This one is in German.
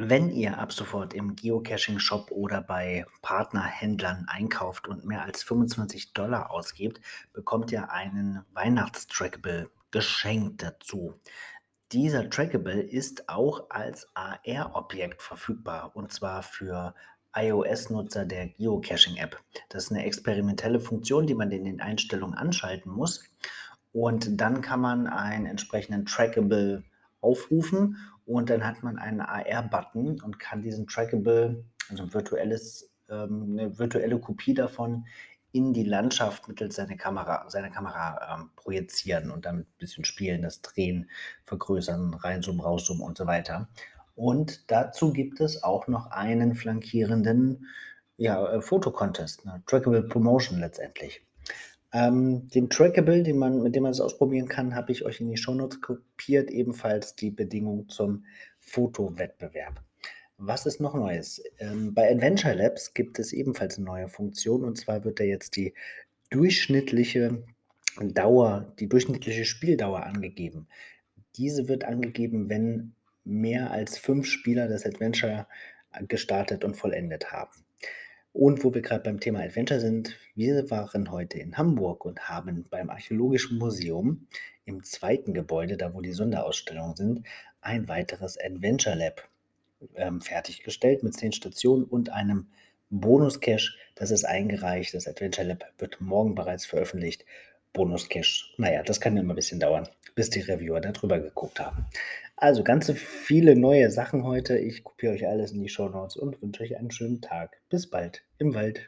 Wenn ihr ab sofort im Geocaching-Shop oder bei Partnerhändlern einkauft und mehr als 25 Dollar ausgebt, bekommt ihr einen Weihnachtstrackable geschenkt dazu. Dieser Trackable ist auch als AR-Objekt verfügbar und zwar für iOS-Nutzer der Geocaching-App. Das ist eine experimentelle Funktion, die man in den Einstellungen anschalten muss. Und dann kann man einen entsprechenden Trackable aufrufen und dann hat man einen AR-Button und kann diesen Trackable, also ein virtuelles, ähm, eine virtuelle Kopie davon in die Landschaft mittels seiner Kamera, seiner Kamera ähm, projizieren und damit ein bisschen spielen, das Drehen, Vergrößern, reinzoomen, rauszoomen und so weiter. Und dazu gibt es auch noch einen flankierenden ja, äh, Fotocontest, eine Trackable Promotion letztendlich. Ähm, den Trackable, den man, mit dem man es ausprobieren kann, habe ich euch in die Shownotes kopiert, ebenfalls die Bedingung zum Fotowettbewerb. Was ist noch Neues? Ähm, bei Adventure Labs gibt es ebenfalls eine neue Funktion und zwar wird da jetzt die durchschnittliche Dauer, die durchschnittliche Spieldauer angegeben. Diese wird angegeben, wenn mehr als fünf Spieler das Adventure gestartet und vollendet haben. Und wo wir gerade beim Thema Adventure sind, wir waren heute in Hamburg und haben beim Archäologischen Museum im zweiten Gebäude, da wo die Sonderausstellungen sind, ein weiteres Adventure Lab ähm, fertiggestellt mit zehn Stationen und einem Bonus-Cache. Das ist eingereicht. Das Adventure Lab wird morgen bereits veröffentlicht. Bonus-Cache, naja, das kann immer ein bisschen dauern, bis die Reviewer da drüber geguckt haben. Also ganz viele neue Sachen heute. Ich kopiere euch alles in die Show Notes und wünsche euch einen schönen Tag. Bis bald im Wald.